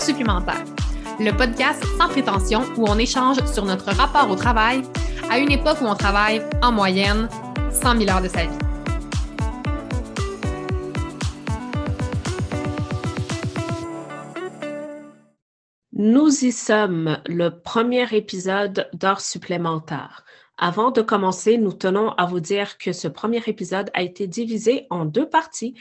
supplémentaire, le podcast sans prétention où on échange sur notre rapport au travail à une époque où on travaille en moyenne 100 000 heures de sa vie. Nous y sommes, le premier épisode d'heures supplémentaires. Avant de commencer, nous tenons à vous dire que ce premier épisode a été divisé en deux parties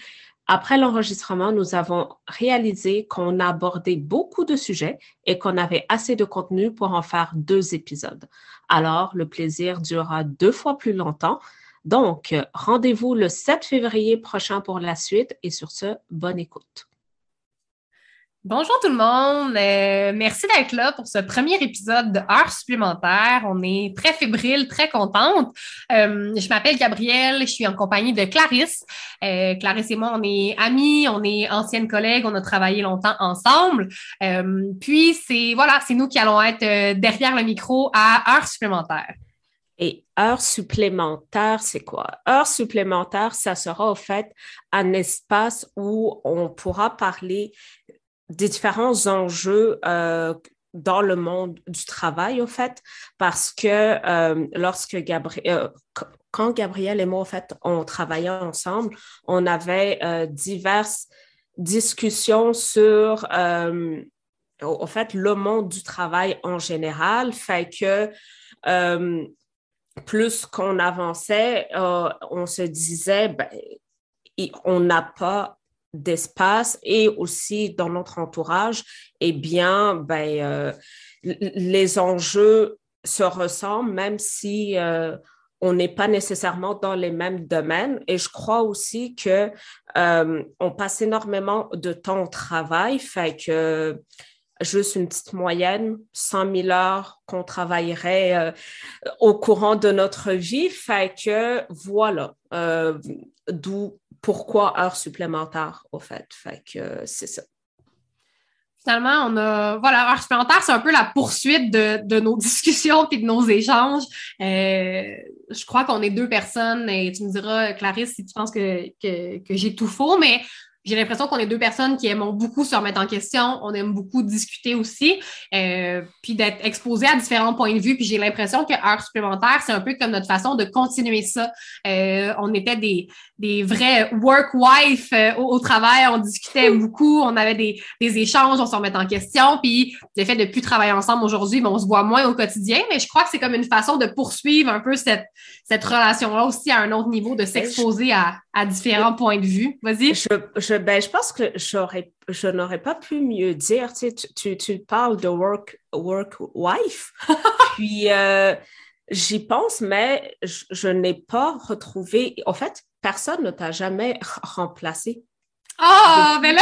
après l'enregistrement, nous avons réalisé qu'on a abordé beaucoup de sujets et qu'on avait assez de contenu pour en faire deux épisodes. Alors, le plaisir durera deux fois plus longtemps. Donc, rendez-vous le 7 février prochain pour la suite et sur ce, bonne écoute. Bonjour tout le monde. Euh, merci d'être là pour ce premier épisode de Heures supplémentaires. On est très fébrile, très contente. Euh, je m'appelle Gabrielle, je suis en compagnie de Clarisse. Euh, Clarisse et moi, on est amis, on est anciennes collègues, on a travaillé longtemps ensemble. puis c'est voilà, c'est nous qui allons être derrière le micro à Heures supplémentaires. Et heures supplémentaires, c'est quoi? Heures supplémentaires, ça sera au fait un espace où on pourra parler des différents enjeux euh, dans le monde du travail, au fait, parce que euh, lorsque Gabriel, euh, quand Gabriel et moi, en fait, on travaillait ensemble, on avait diverses discussions sur, au fait, le monde du travail en général, fait que plus qu'on avançait, on se disait, ben, on n'a pas d'espace et aussi dans notre entourage, eh bien, ben, euh, les enjeux se ressemblent, même si euh, on n'est pas nécessairement dans les mêmes domaines. Et je crois aussi que euh, on passe énormément de temps au travail, fait que juste une petite moyenne, 100 000 heures qu'on travaillerait au courant de notre vie, fait que voilà, d'où pourquoi heures supplémentaires, au fait. Fait que c'est ça. Finalement, on a, voilà, heures supplémentaires, c'est un peu la poursuite de, nos discussions et de nos échanges. Euh, je crois qu'on est deux personnes et tu me diras, Clarisse, si tu penses que, que, que j'ai tout faux, mais j'ai l'impression qu'on est deux personnes qui aiment beaucoup se remettre en question, on aime beaucoup discuter aussi, euh, puis d'être exposé à différents points de vue. Puis j'ai l'impression que heures supplémentaires, c'est un peu comme notre façon de continuer ça. Euh, on était des, des vrais work wife euh, au, travail, on discutait beaucoup, on avait des, des échanges, on se remettait en question. Puis le fait de plus travailler ensemble aujourd'hui, on se voit moins au quotidien, mais je crois que c'est comme une façon de poursuivre un peu cette, cette relation-là aussi à un autre niveau, de s'exposer à, à différents points de vue. Vas-y. Je, je, ben, je pense que je n'aurais pas pu mieux dire. Tu, tu, tu, parles de work, work wife. Puis, euh, j'y pense, mais je, n'ai pas retrouvé. En fait, personne ne t'a jamais remplacé. Ah, mais là!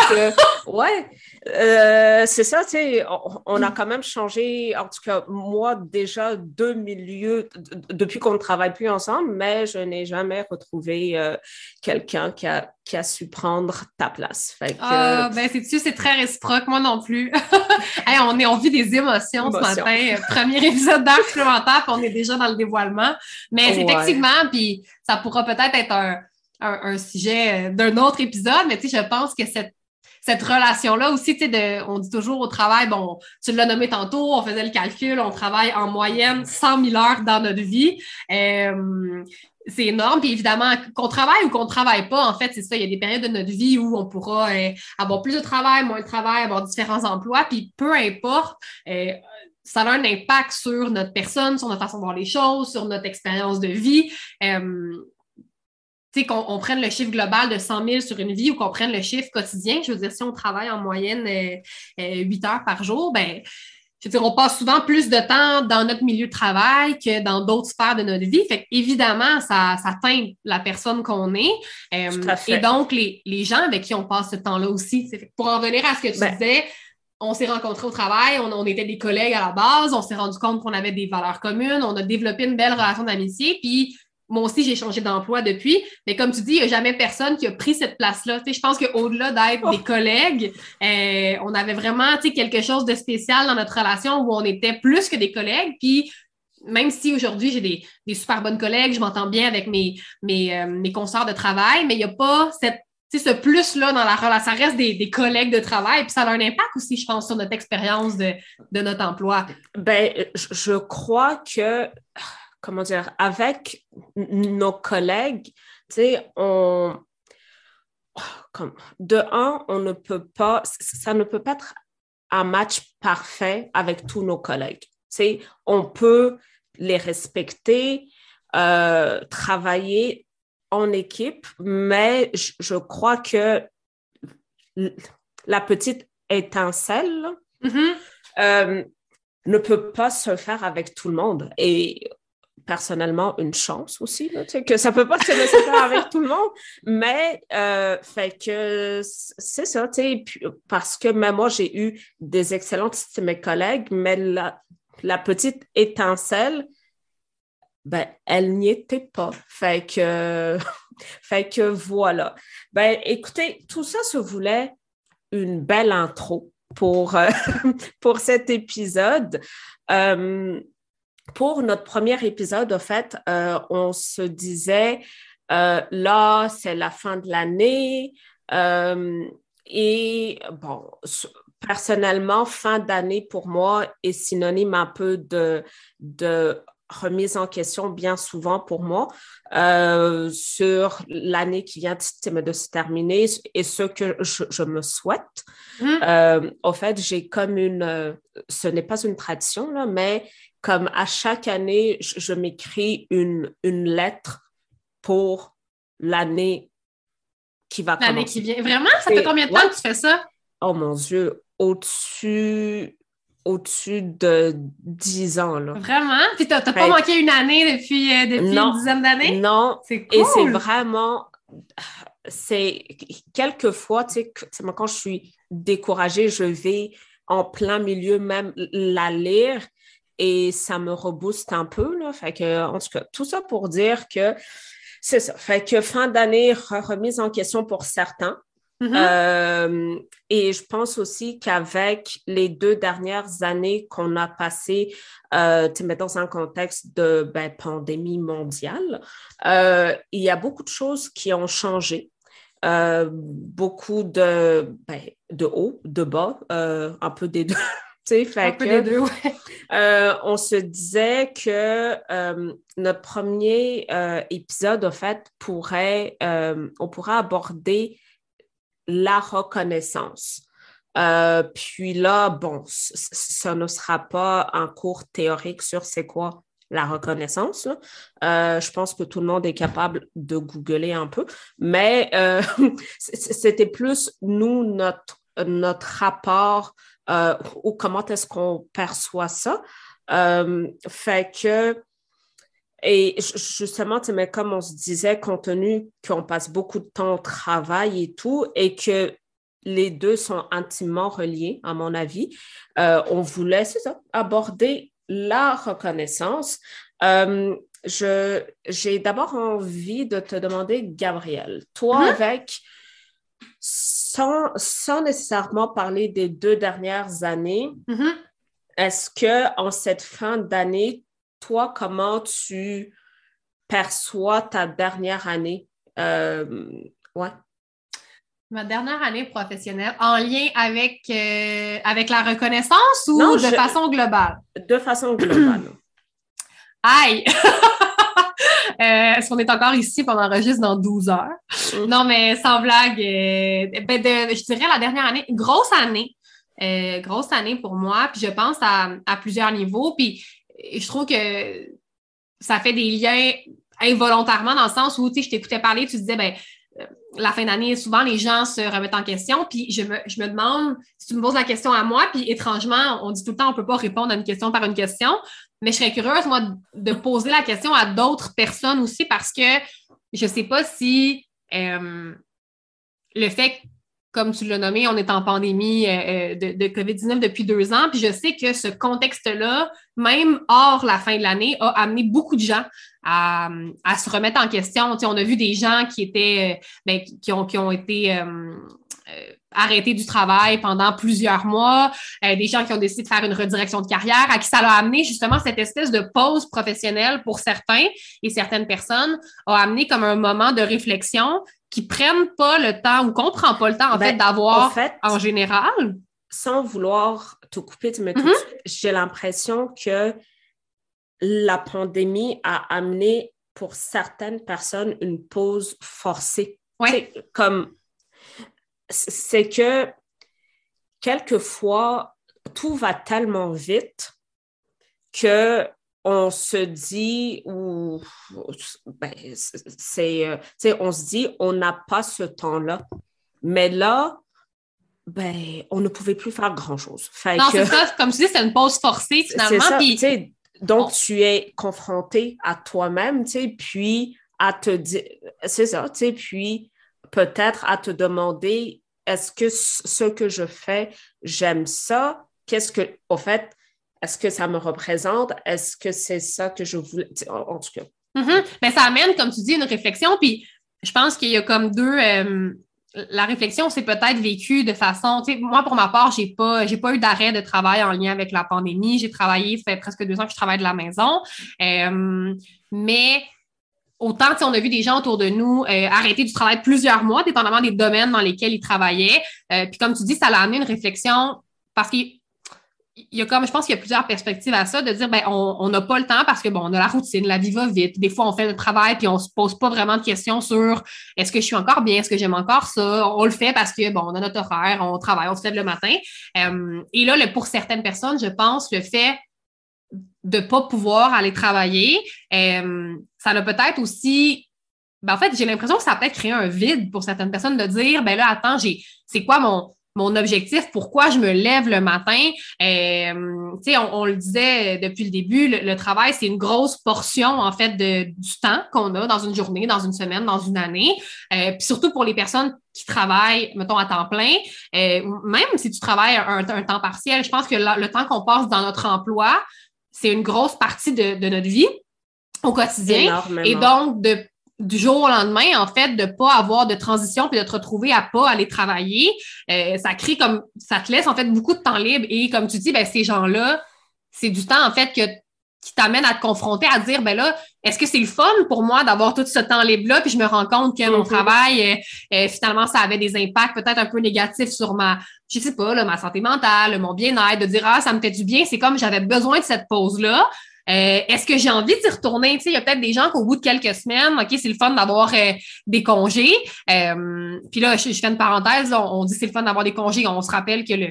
ouais, euh, c'est ça, tu sais, on, a quand même changé, en tout cas, moi, déjà deux milieux depuis qu'on ne travaille plus ensemble, mais je n'ai jamais retrouvé euh, quelqu'un qui a, qui a su prendre ta place. Fait ah, ben, c'est-tu, c'est très réciproque, moi non plus. on, est, on vit des émotions, ce matin. Premier épisode d'art supplémentaire, puis on est déjà dans le dévoilement. Mais effectivement, puis ça pourra peut-être être un un, sujet euh, d'un autre épisode, mais je pense que cette, cette relation-là aussi, de, on dit toujours au travail, bon, tu l'as nommé tantôt, on faisait le calcul, on travaille en moyenne 100 000 heures dans notre vie. Euh, c'est énorme. Puis évidemment, qu'on travaille ou qu'on ne travaille pas, en fait, c'est ça. Il y a des périodes de notre vie où on pourra euh, avoir plus de travail, moins de travail, avoir différents emplois. Puis peu importe, ça a un impact sur notre personne, sur notre façon de voir les choses, sur notre expérience de vie qu'on prenne le chiffre global de 100 000 sur une vie ou qu'on prenne le chiffre quotidien, je veux dire, si on travaille en moyenne 8 euh, euh, heures par jour, ben, je veux dire, on passe souvent plus de temps dans notre milieu de travail que dans d'autres sphères de notre vie. Fait évidemment, ça, ça teint la personne qu'on est. Euh, et donc, les, gens avec qui on passe ce temps-là aussi. Pour en venir à ce que tu ben disais, on s'est rencontrés au travail, on, on, était des collègues à la base, on s'est rendu compte qu'on avait des valeurs communes, on a développé une belle relation d'amitié, puis moi aussi, j'ai changé d'emploi depuis. Mais comme tu dis, il n'y a jamais personne qui a pris cette place-là. je pense qu'au-delà d'être des oh. collègues, euh, on avait vraiment quelque chose de spécial dans notre relation où on était plus que des collègues. Puis même si aujourd'hui j'ai des, super bonnes collègues, je m'entends bien avec mes, mes, euh, mes consoeurs de travail, mais il n'y a pas cette ce plus-là dans la relation, ça reste des, collègues de travail, puis ça a un impact aussi, je pense, sur notre expérience de, notre emploi. Ben, je crois que, comment dire, avec nos collègues, tu sais, on, comme, de un, on ne peut pas, ça ne peut pas être un match parfait avec tous nos collègues. Tu sais, on peut les respecter, euh, travailler en équipe, mais je, crois que la petite étincelle mm-hmm. euh, ne peut pas se faire avec tout le monde. Et personnellement, une chance aussi, que ça peut pas se faire avec tout le monde, mais euh, fait que c'est ça, parce que même moi, j'ai eu des excellentes mes collègues, mais la, la petite étincelle, ben, elle n'y était pas. Fait que, fait que voilà. Ben, écoutez, tout ça se voulait une belle intro pour, pour cet épisode. Euh, pour notre premier épisode, en fait, euh, on se disait, là, c'est la fin de l'année. et bon, personnellement, fin d'année pour moi est synonyme un peu de, de remise en question bien souvent pour moi euh, sur l'année qui vient de, se terminer et ce que je, me souhaite. Mmh. Euh, au fait, j'ai comme une, euh, ce n'est pas une tradition, là, mais comme à chaque année, je, m'écris une, une lettre pour l'année qui va commencer. L'année qui vient. Vraiment? Ça fait combien de temps que tu fais ça? Oh mon Dieu, au-dessus au-dessus de 10 ans. Là. Vraiment? Puis t'as pas manqué une année depuis, euh, depuis une dizaine d'années? Non. C'est cool. Et c'est vraiment... C'est quelquefois, tu sais, quand je suis découragée, je vais en plein milieu même la lire et ça me rebooste un peu. Là. Fait que, en tout cas, tout ça pour dire que c'est ça. Fait que fin d'année, remise en question pour certains. Mm-hmm. Euh, et je pense aussi qu'avec les deux dernières années qu'on a passées, euh, dans un contexte de ben, pandémie mondiale, euh, il y a beaucoup de choses qui ont changé. Euh, beaucoup de, ben, de haut, de bas, un peu des deux. Fait un peu des deux, ouais. on se disait que notre premier épisode, en fait, pourrait, on pourrait aborder la reconnaissance. Euh, puis là, bon, ça ne sera pas un cours théorique sur c'est quoi la reconnaissance. Euh, je pense que tout le monde est capable de googler un peu, mais euh, c'était plus nous, notre, notre rapport ou comment est-ce qu'on perçoit ça. fait que et justement, mais comme on se disait, compte tenu qu'on passe beaucoup de temps au travail et tout, et que les deux sont intimement reliés, à mon avis, euh, on voulait, c'est ça, aborder la reconnaissance. Euh, j'ai d'abord envie de te demander, Gabrielle, toi, mm-hmm. avec, sans, sans, nécessairement parler des deux dernières années, mm-hmm. est-ce que en cette fin d'année, toi, comment tu perçois ta dernière année? Euh, ouais. Ma dernière année professionnelle, en lien avec, euh, avec la reconnaissance ou de façon globale? De façon globale. Aïe! Euh, est-ce qu'on est encore ici pendant enregistre dans 12 heures? Mm. Non, mais sans blague, ben je dirais la dernière année, grosse année. grosse année pour moi, puis je pense à, à plusieurs niveaux. Puis je trouve que ça fait des liens involontairement dans le sens où, tu sais, je t'écoutais parler, tu disais, ben, euh, la fin d'année, souvent, les gens se remettent en question. Puis je me, je me, demande, si tu me poses la question à moi, puis étrangement, on dit tout le temps, on ne peut pas répondre à une question par une question, mais je serais curieuse, moi, de poser la question à d'autres personnes aussi parce que je ne sais pas si euh, le fait comme tu l'as nommé, on est en pandémie euh, euh, de, COVID-19 depuis deux ans. Puis je sais que ce contexte-là, même hors la fin de l'année, a amené beaucoup de gens à, se remettre en question. On a vu des gens qui étaient, ben, qui, ont, qui ont été arrêtés du travail pendant plusieurs mois, des gens qui ont décidé de faire une redirection de carrière, à qui ça a amené justement cette espèce de pause professionnelle pour certains et certaines personnes, a amené comme un moment de réflexion qui prennent pas le temps ou qu'on prend pas le temps, en fait, ben, d'avoir en, général? Sans vouloir te couper, tu mm-hmm. j'ai l'impression que la pandémie a amené pour certaines personnes une pause forcée. Ouais. Comme, c'est que quelquefois, tout va tellement vite que on se dit ou ben, c'est euh, on se dit on n'a pas ce temps-là. Mais là ben on ne pouvait plus faire grand chose non c'est ça. Comme tu dis c'est une pause forcée finalement donc tu es confronté à toi-même puis à te dire c'est ça puis peut-être à te demander est-ce que ce que je fais j'aime ça? Qu'est-ce que au fait est-ce que ça me représente? Est-ce que c'est ça que je voulais? En, tout cas. Mm-hmm. Ça amène, comme tu dis, une réflexion. Puis je pense qu'il y a comme deux. Euh, la réflexion s'est peut-être vécue de façon. Moi, pour ma part, j'ai pas, pas eu d'arrêt de travail en lien avec la pandémie. J'ai travaillé, ça fait presque deux ans que je travaille de la maison. Euh, mais autant, on a vu des gens autour de nous euh, arrêter du travail plusieurs mois, dépendamment des domaines dans lesquels ils travaillaient. puis comme tu dis, ça a amené une réflexion parce que il y a comme, je pense qu'il y a plusieurs perspectives à ça, de dire, ben, on n'a pas le temps parce que, bon, on a la routine, la vie va vite. Des fois, on fait le travail puis on se pose pas vraiment de questions sur est-ce que je suis encore bien, est-ce que j'aime encore ça? On le fait parce que, bon, on a notre horaire, on travaille, on se lève le matin. Euh, et là, le, pour certaines personnes, je pense, le fait de pas pouvoir aller travailler, euh, ça a peut-être aussi ben, en fait, j'ai l'impression que ça a peut-être créé un vide pour certaines personnes de dire, ben là, attends, j'ai, c'est quoi mon, mon objectif, pourquoi je me lève le matin? Euh, on, on, le disait depuis le début, le, travail, c'est une grosse portion, en fait, de, du temps qu'on a dans une journée, dans une semaine, dans une année. Euh, puis surtout pour les personnes qui travaillent, mettons, à temps plein, euh, même si tu travailles un, temps partiel, je pense que le temps qu'on passe dans notre emploi, c'est une grosse partie de, de notre vie au quotidien. Et donc, de du jour au lendemain, en fait, de pas avoir de transition puis de te retrouver à pas aller travailler, euh, ça crée comme ça te laisse en fait beaucoup de temps libre et comme tu dis, ben ces gens-là, c'est du temps en fait que qui t'amène à te confronter à dire ben là, est-ce que c'est le fun pour moi d'avoir tout ce temps libre-là, puis je me rends compte que mon mm-hmm. travail, euh, euh, finalement, ça avait des impacts peut-être un peu négatifs sur ma, je sais pas, là, ma santé mentale, mon bien-être, de dire ah, ça me fait du bien, c'est comme j'avais besoin de cette pause-là. Euh, est-ce que j'ai envie d'y retourner? il y a peut-être des gens qu'au bout de quelques semaines, OK, c'est le fun d'avoir euh, des congés. Euh, puis là, je, fais une parenthèse, on, dit c'est le fun d'avoir des congés. On se rappelle que le,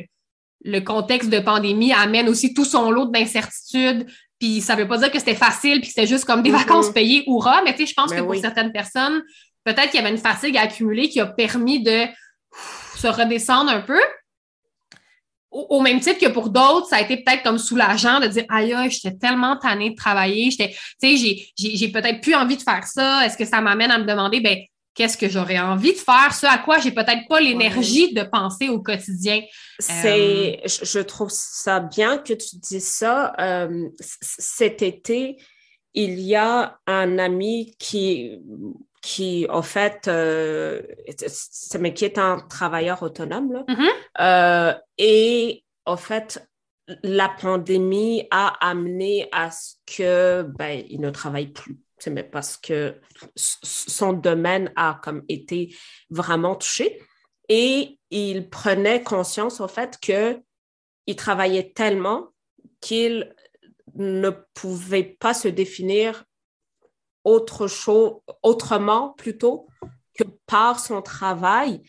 le contexte de pandémie amène aussi tout son lot d'incertitudes. Puis ça veut pas dire que c'était facile, puis que c'était juste comme des vacances payées, hurrah, mais tu sais, je pense ben que pour certaines personnes, peut-être qu'il y avait une fatigue accumulée qui a permis de se redescendre un peu. Au, même titre que pour d'autres, ça a été peut-être comme soulageant de dire aïe, j'étais tellement tannée de travailler, j'étais, tu sais, j'ai, peut-être plus envie de faire ça. Est-ce que ça m'amène à me demander, ben, qu'est-ce que j'aurais envie de faire, ce à quoi j'ai peut-être pas l'énergie de penser au quotidien. C'est, euh, je trouve ça bien que tu dis ça. Euh, cet été, il y a un ami qui qui, en fait, euh, mais qui est un travailleur autonome. Là. Mm-hmm. Euh, et en fait, la pandémie a amené à ce que ben, il ne travaille plus. Mais parce que son domaine a comme été vraiment touché. Et il prenait conscience au fait qu'il travaillait tellement qu'il ne pouvait pas se définir autre chose, autrement plutôt que par son travail.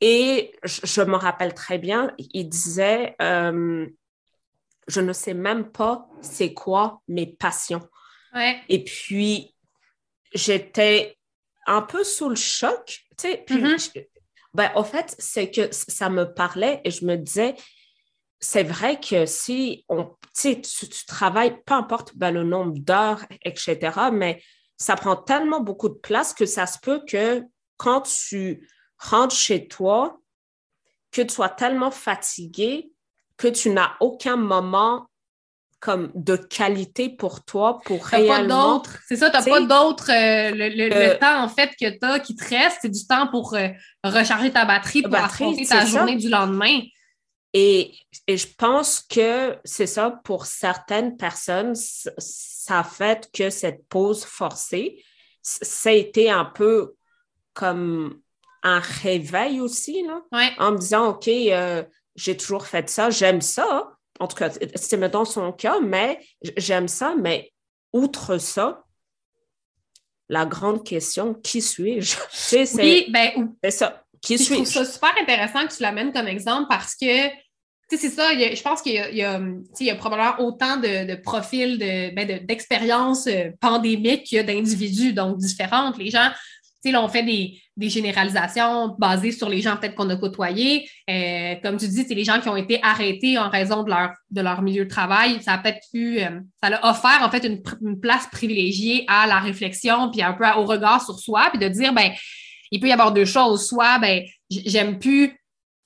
Et je, me rappelle très bien, il disait, euh, je ne sais même pas c'est quoi mes passions. Et puis, j'étais un peu sous le choc, tu sais, puis, mm-hmm. ben, en fait, c'est que ça me parlait et je me disais, c'est vrai que si on, tu, tu travailles, peu importe ben, le nombre d'heures, etc., mais ça prend tellement beaucoup de place que ça se peut que quand tu rentres chez toi, que tu sois tellement fatigué que tu n'as aucun moment comme de qualité pour toi pour réellement... C'est ça, tu n'as pas d'autres... Euh, le, temps, en fait, que tu as qui te reste, c'est du temps pour euh, recharger ta batterie, pour affronter ta journée du lendemain. Et, et, je pense que c'est ça, pour certaines personnes, ça a fait que cette pause forcée, ça a été un peu comme un réveil aussi, là, en me disant, OK, euh, j'ai toujours fait ça, j'aime ça. En tout cas, c'est maintenant son cas, mais j'aime ça. Mais outre ça, la grande question, qui suis-je? oui, ben, c'est ça. Qui suis-je? Je trouve ça super intéressant que tu l'amènes comme exemple parce que c'est ça, je pense qu'il y, a, probablement autant de, profils ben, d'expériences euh, pandémiques qu'il y a d'individus, donc différentes. Les gens sais, là, on fait des, généralisations basées sur les gens peut-être qu'on a côtoyés. Euh, comme tu dis, c'est les gens qui ont été arrêtés en raison de leur, de leur milieu de travail. Ça a peut-être pu, euh, ça a offert en fait une, place privilégiée à la réflexion, puis un peu au regard sur soi, puis de dire, ben, il peut y avoir deux choses. Soit, ben, j'aime plus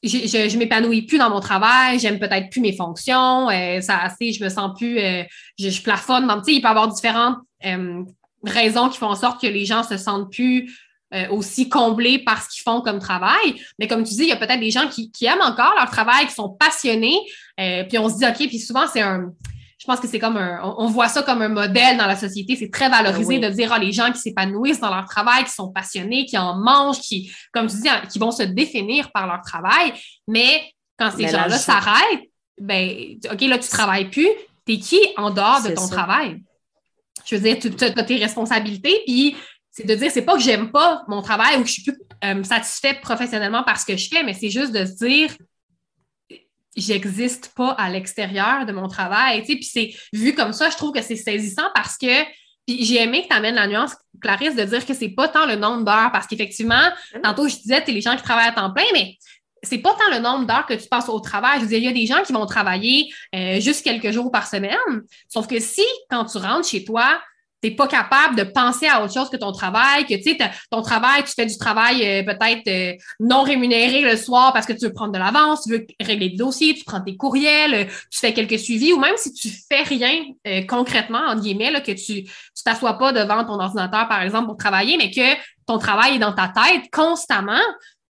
je, je, m'épanouis plus dans mon travail, j'aime peut-être plus mes fonctions, euh, ça, je me sens plus, je, je, plafonne. Sais, il peut y avoir différentes raisons qui font en sorte que les gens se sentent plus euh, aussi comblés par ce qu'ils font comme travail. Mais comme tu dis, il y a peut-être des gens qui, aiment encore leur travail, qui sont passionnés. Euh, puis on se dit, OK, puis souvent, c'est un. Je pense que c'est comme un. On, voit ça comme un modèle dans la société. C'est très valorisé de dire, ah, les gens qui s'épanouissent dans leur travail, qui sont passionnés, qui en mangent, qui, comme tu dis, qui vont se définir par leur travail. Mais quand ces gens-là s'arrêtent, ben, OK, là, tu travailles plus. T'es qui en dehors de ton travail? Je veux dire, tu as tes responsabilités, puis c'est de dire, c'est pas que j'aime pas mon travail ou que je suis plus euh, satisfaite professionnellement par ce que je fais, mais c'est juste de se dire, j'existe pas à l'extérieur de mon travail. Tu sais, puis c'est vu comme ça, je trouve que c'est saisissant parce que puis j'ai aimé que tu amènes la nuance, Clarisse, de dire que c'est pas tant le nombre d'heures, parce qu'effectivement, mm-hmm. tantôt je disais, tu les gens qui travaillent à temps plein, mais c'est pas tant le nombre d'heures que tu passes au travail. Je veux dire, il y a des gens qui vont travailler euh, juste quelques jours par semaine. Sauf que si, quand tu rentres chez toi, tu pas capable de penser à autre chose que ton travail, que tu sais, ton travail, tu fais du travail euh, peut-être euh, non rémunéré le soir parce que tu veux prendre de l'avance, tu veux régler des dossiers, tu prends tes courriels, euh, tu fais quelques suivis, ou même si tu fais rien concrètement, en guillemets, que tu tu t'assois pas devant ton ordinateur, par exemple, pour travailler, mais que ton travail est dans ta tête constamment,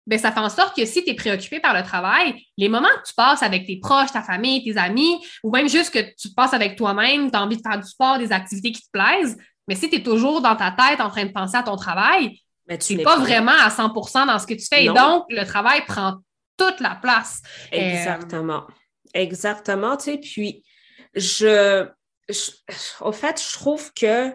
ben, ça fait en sorte que si tu es préoccupé par le travail, les moments que tu passes avec tes proches, ta famille, tes amis, ou même juste que tu passes avec toi-même, tu as envie de faire du sport, des activités qui te plaisent, mais si tu es toujours dans ta tête en train de penser à ton travail, tu n'es pas, vraiment à 100 dans ce que tu fais. Et donc, le travail prend toute la place. Euh, Exactement. Exactement. Tu sais, puis, je, au fait, je trouve que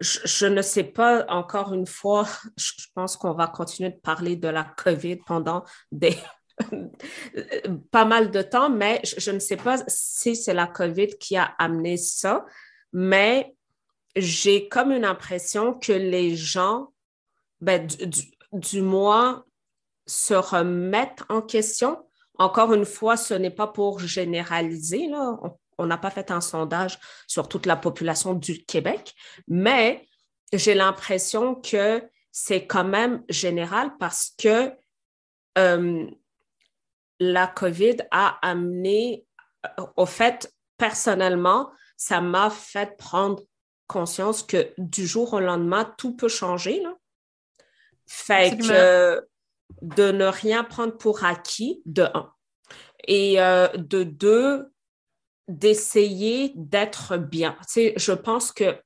je, ne sais pas, encore une fois, je, pense qu'on va continuer de parler de la COVID pendant des, pas mal de temps, mais je, ne sais pas si c'est la COVID qui a amené ça, mais j'ai comme une impression que les gens, ben, du, moins, se remettent en question. Encore une fois, ce n'est pas pour généraliser, là n'a pas fait un sondage sur toute la population du Québec, mais j'ai l'impression que c'est quand même général parce que euh, la COVID a amené, au fait, personnellement, ça m'a fait prendre conscience que du jour au lendemain, tout peut changer. Fait que de ne rien prendre pour acquis, de un. Et euh, de deux, d'essayer d'être bien. Tu sais, je pense que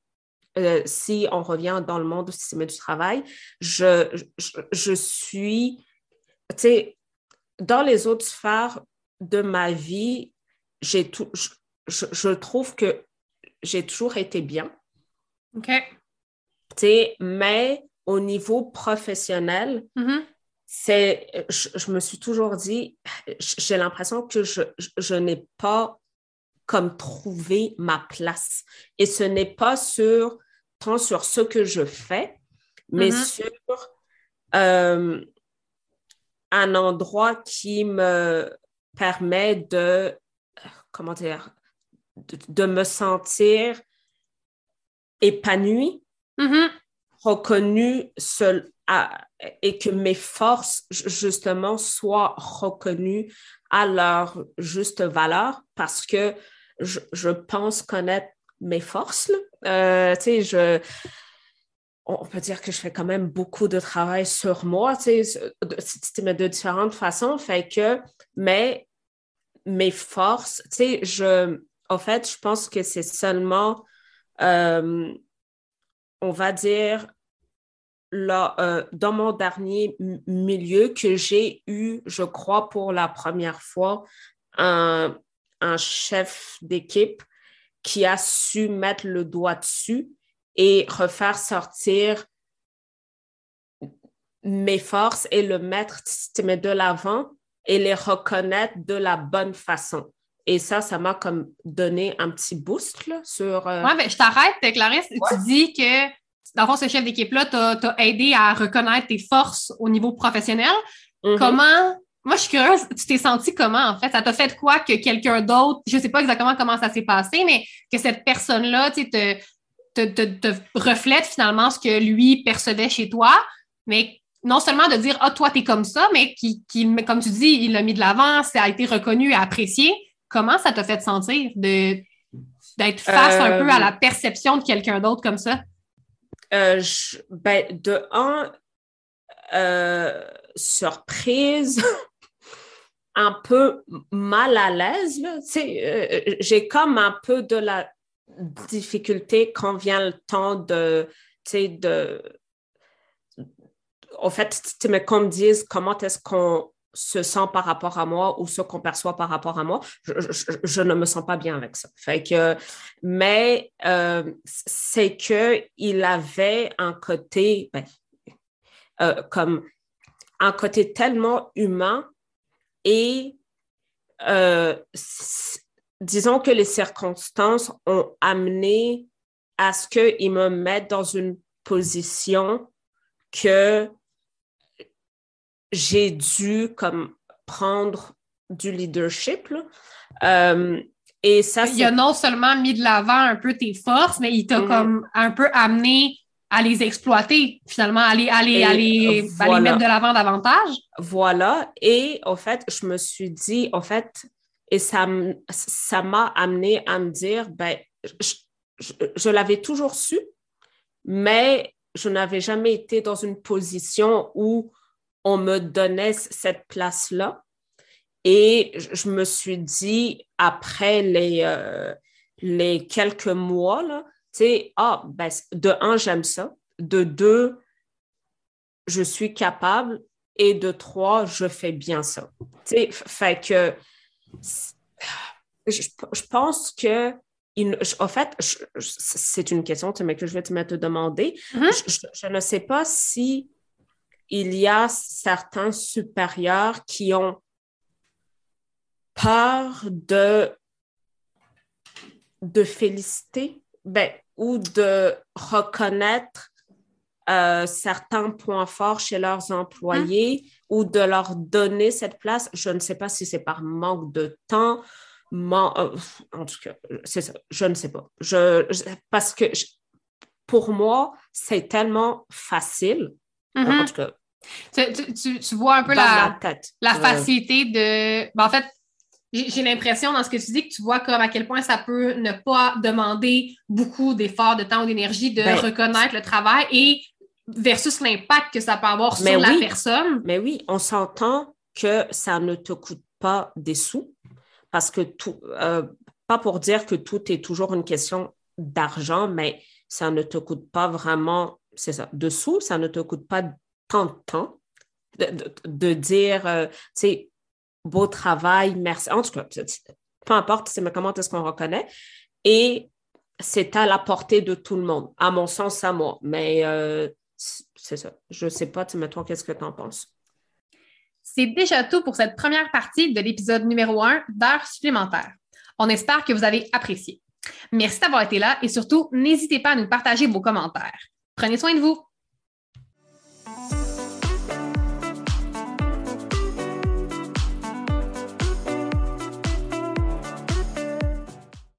euh, si on revient dans le monde du système du travail, je, je, suis, tu sais, dans les autres sphères de ma vie, j'ai tout, je, je, trouve que j'ai toujours été bien. OK. Tu sais, mais au niveau professionnel, mm-hmm. c'est, je, je, me suis toujours dit, j'ai l'impression que je, je n'ai pas comme trouver ma place. Et ce n'est pas sur, tant sur ce que je fais, mais mm-hmm. sur euh, un endroit qui me permet de, comment dire, de, me sentir épanouie, mm-hmm. reconnue seul, et que mes forces, justement, soient reconnues à leur juste valeur parce que je, pense connaître mes forces. Euh, tu sais, je on peut dire que je fais quand même beaucoup de travail sur moi, tu sais, de, de différentes façons, fait que, mais mes forces, tu sais, je, en fait, je pense que c'est seulement, euh, on va dire, là, euh, dans mon dernier milieu que j'ai eu, je crois, pour la première fois, un, un chef d'équipe qui a su mettre le doigt dessus et refaire sortir mes forces et le mettre de l'avant et les reconnaître de la bonne façon. Et ça, ça m'a comme donné un petit boost là, sur. Euh, oui, mais je t'arrête, Clarisse. Tu dis que, dans le fond, ce chef d'équipe-là t'a aidé à reconnaître tes forces au niveau professionnel. Mm-hmm. Comment. Moi, je suis curieuse, tu t'es senti comment, en fait? Ça t'a fait quoi que quelqu'un d'autre, je ne sais pas exactement comment ça s'est passé, mais que cette personne-là, tu te, te, te, reflète finalement ce que lui percevait chez toi, mais non seulement de dire, ah, toi, tu es comme ça, mais qui, qui, comme tu dis, il l'a mis de l'avant, ça a été reconnu et apprécié. Comment ça t'a fait sentir de, d'être face un peu à la euh, perception de quelqu'un d'autre comme ça? Euh, ben, de un, euh, surprise, un peu mal à l'aise. j'ai comme un peu de la difficulté quand vient le temps de, de, en fait, qu'on me dise comment est-ce qu'on se sent par rapport à moi ou ce qu'on perçoit par rapport à moi, je, ne me sens pas bien avec ça. Fait que, mais euh, c'est que il avait un côté, ben, euh, comme un côté tellement humain et euh, disons que les circonstances ont amené à ce qu'ils me mettent dans une position que j'ai dû comme prendre du leadership. Euh, et ça, il a non seulement mis de l'avant un peu tes forces, mais il t'a mm-hmm. comme un peu amené à les exploiter, finalement, à les, à les, à les, mettre de l'avant davantage. Voilà. Et en fait, je me suis dit, en fait, et ça, ça m'a amené à me dire, ben, je, l'avais toujours su, mais je n'avais jamais été dans une position où on me donnait cette place-là. Et je me suis dit, après les, euh, les quelques mois, tu sais, ah, ben, de un, j'aime ça. De deux, je suis capable. Et de trois, je fais bien ça. Tu sais, fait que je, pense que, en fait, c'est une question mais que je vais te, demander. Mm-hmm. Je, ne sais pas si il y a certains supérieurs qui ont peur de, de féliciter ben, ou de reconnaître euh, certains points forts chez leurs employés ou de leur donner cette place. Je ne sais pas si c'est par manque de temps. Euh, en tout cas, c'est ça. Je ne sais pas. Je, parce que pour moi, c'est tellement facile. En mm-hmm. tout cas, tu, tu, vois un peu la, la facilité de. Ben, en fait, j'ai l'impression dans ce que tu dis que tu vois comme à quel point ça peut ne pas demander beaucoup d'efforts, de temps ou d'énergie de ben, reconnaître le travail et versus l'impact que ça peut avoir sur la personne. Mais oui, on s'entend que ça ne te coûte pas des sous parce que tout, euh, pas pour dire que tout est toujours une question d'argent, mais ça ne te coûte pas vraiment, c'est ça, de sous, ça ne te coûte pas tant de temps de, dire, euh, tu sais, beau travail, merci. En tout cas, peu importe c'est comment est-ce qu'on reconnaît. Et c'est à la portée de tout le monde, à mon sens, à moi. Mais euh, c'est ça. Je ne sais pas, tu toi, qu'est-ce que tu en penses? C'est déjà tout pour cette première partie de l'épisode numéro 1 d'heures supplémentaires. On espère que vous avez apprécié. Merci d'avoir été là et surtout, n'hésitez pas à nous partager vos commentaires. Prenez soin de vous.